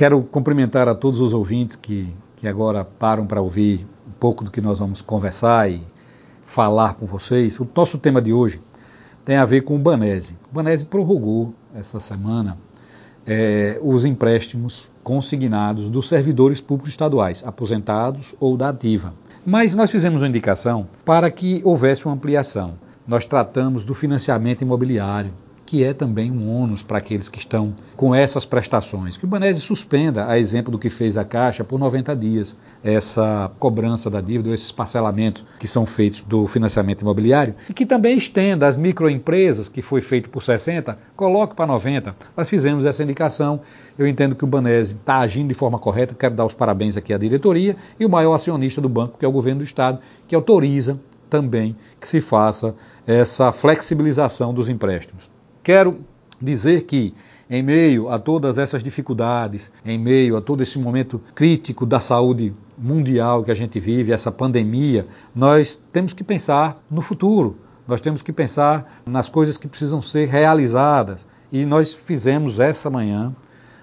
Quero cumprimentar a todos os ouvintes que, que agora param para ouvir um pouco do que nós vamos conversar e falar com vocês. O nosso tema de hoje tem a ver com o Banese. O Banese prorrogou essa semana é, os empréstimos consignados dos servidores públicos estaduais, aposentados ou da ativa. Mas nós fizemos uma indicação para que houvesse uma ampliação. Nós tratamos do financiamento imobiliário, que é também um ônus para aqueles que estão com essas prestações. Que o Banese suspenda, a exemplo do que fez a Caixa, por 90 dias, essa cobrança da dívida, esses parcelamentos que são feitos do financiamento imobiliário, e que também estenda as microempresas, que foi feito por 60, coloque para 90. Nós fizemos essa indicação. Eu entendo que o Banese está agindo de forma correta, quero dar os parabéns aqui à diretoria e o maior acionista do banco, que é o governo do Estado, que autoriza também que se faça essa flexibilização dos empréstimos. Quero dizer que, em meio a todas essas dificuldades, em meio a todo esse momento crítico da saúde mundial que a gente vive, essa pandemia, nós temos que pensar no futuro, nós temos que pensar nas coisas que precisam ser realizadas. E nós fizemos essa manhã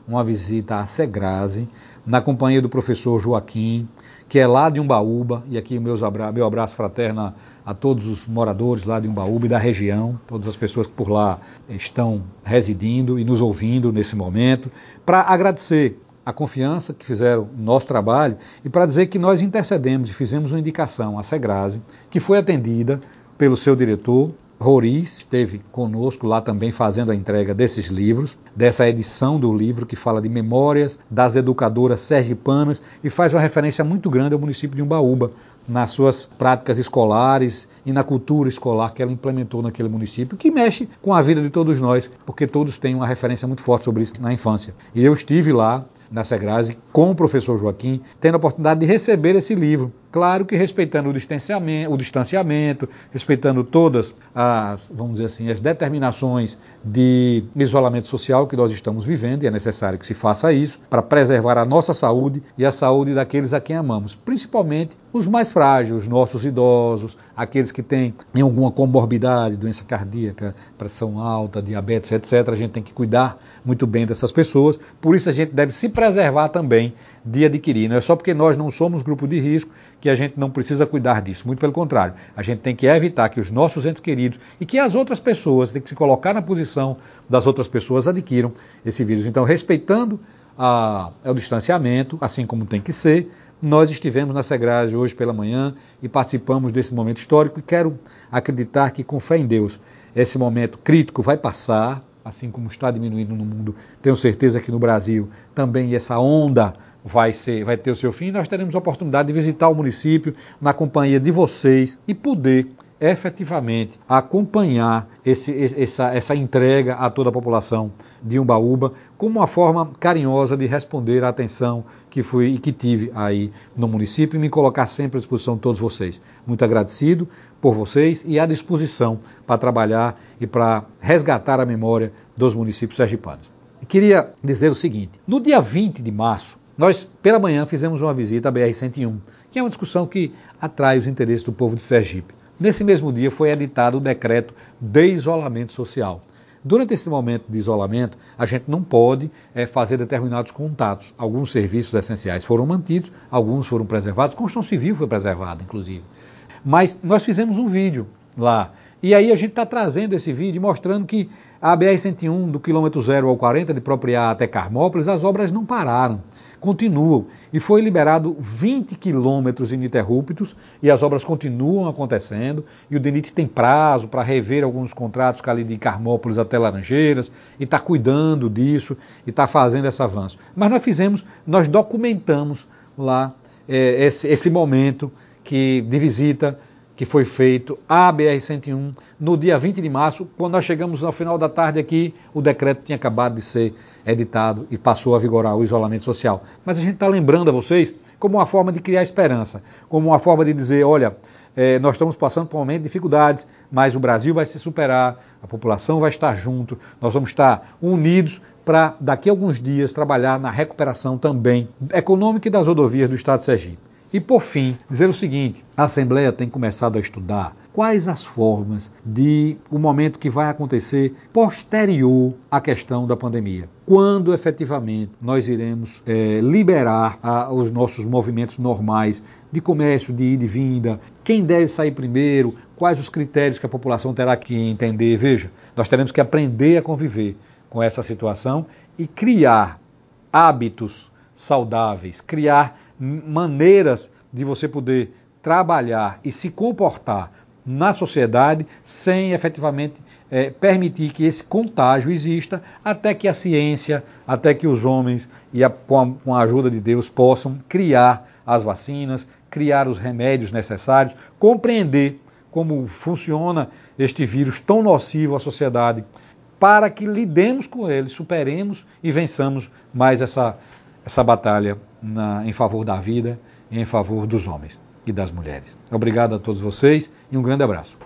uma visita à Segrase, na companhia do professor Joaquim, que é lá de Umbaúba, e aqui meus abra meu abraço fraterno a todos os moradores lá de Umbaúba e da região, todas as pessoas que por lá estão residindo e nos ouvindo nesse momento, para agradecer a confiança que fizeram no nosso trabalho e para dizer que nós intercedemos e fizemos uma indicação à Segrase, que foi atendida pelo seu diretor, Roriz esteve conosco lá também fazendo a entrega desses livros, dessa edição do livro que fala de memórias das educadoras sergipanas e faz uma referência muito grande ao município de Umbaúba, nas suas práticas escolares e na cultura escolar que ela implementou naquele município, que mexe com a vida de todos nós, porque todos têm uma referência muito forte sobre isso na infância. E eu estive lá na Segrase com o professor Joaquim, tendo a oportunidade de receber esse livro. Claro que respeitando o distanciamento, o distanciamento, respeitando todas as, vamos dizer assim, as determinações de isolamento social que nós estamos vivendo, e é necessário que se faça isso para preservar a nossa saúde e a saúde daqueles a quem amamos, principalmente os mais frágeis, os nossos idosos, aqueles que têm alguma comorbidade, doença cardíaca, pressão alta, diabetes, etc. A gente tem que cuidar muito bem dessas pessoas, por isso a gente deve se preservar também de adquirir. Não é só porque nós não somos grupo de risco que a gente não precisa cuidar disso. Muito pelo contrário, a gente tem que evitar que os nossos entes queridos e que as outras pessoas, tem que se colocar na posição das outras pessoas, adquiram esse vírus. Então, respeitando a, o distanciamento, assim como tem que ser, nós estivemos na Segrage hoje pela manhã e participamos desse momento histórico e quero acreditar que, com fé em Deus, esse momento crítico vai passar, assim como está diminuindo no mundo, tenho certeza que no Brasil também essa onda vai, ser, vai ter o seu fim. Nós teremos a oportunidade de visitar o município na companhia de vocês e poder efetivamente acompanhar esse, essa, essa entrega a toda a população de Umbaúba como uma forma carinhosa de responder à atenção que fui e que tive aí no município e me colocar sempre à disposição de todos vocês. Muito agradecido por vocês e à disposição para trabalhar e para resgatar a memória dos municípios sergipanos. Queria dizer o seguinte: no dia 20 de março, nós, pela manhã, fizemos uma visita à BR-101, que é uma discussão que atrai os interesses do povo de Sergipe. Nesse mesmo dia foi editado o decreto de isolamento social. Durante esse momento de isolamento, a gente não pode é, fazer determinados contatos. Alguns serviços essenciais foram mantidos, alguns foram preservados, construção civil foi preservada, inclusive. Mas nós fizemos um vídeo lá. E aí a gente está trazendo esse vídeo mostrando que a BR-101, do quilômetro 0 ao 40, de Propriá até Carmópolis, as obras não pararam continuam. E foi liberado 20 quilômetros ininterruptos e as obras continuam acontecendo. E o DENIT tem prazo para rever alguns contratos ali de Carmópolis até Laranjeiras e está cuidando disso e está fazendo esse avanço. Mas nós fizemos, nós documentamos lá é, esse, esse momento que, de visita que foi feito à BR-101 no dia 20 de março, quando nós chegamos ao final da tarde aqui, o decreto tinha acabado de ser editado e passou a vigorar o isolamento social. Mas a gente está lembrando a vocês como uma forma de criar esperança, como uma forma de dizer, olha, é, nós estamos passando por um momento de dificuldades, mas o Brasil vai se superar, a população vai estar junto, nós vamos estar unidos para daqui a alguns dias trabalhar na recuperação também econômica e das rodovias do Estado de Sergipe. E por fim, dizer o seguinte: a Assembleia tem começado a estudar quais as formas de o momento que vai acontecer posterior à questão da pandemia. Quando efetivamente nós iremos é, liberar a, os nossos movimentos normais de comércio, de ida e vinda, quem deve sair primeiro, quais os critérios que a população terá que entender. Veja, nós teremos que aprender a conviver com essa situação e criar hábitos saudáveis, criar maneiras de você poder trabalhar e se comportar na sociedade sem efetivamente é, permitir que esse contágio exista, até que a ciência, até que os homens, e a, com, a, com a ajuda de Deus, possam criar as vacinas, criar os remédios necessários, compreender como funciona este vírus tão nocivo à sociedade, para que lidemos com ele, superemos e vençamos mais essa, essa batalha na, em favor da vida e em favor dos homens e das mulheres. Obrigado a todos vocês e um grande abraço.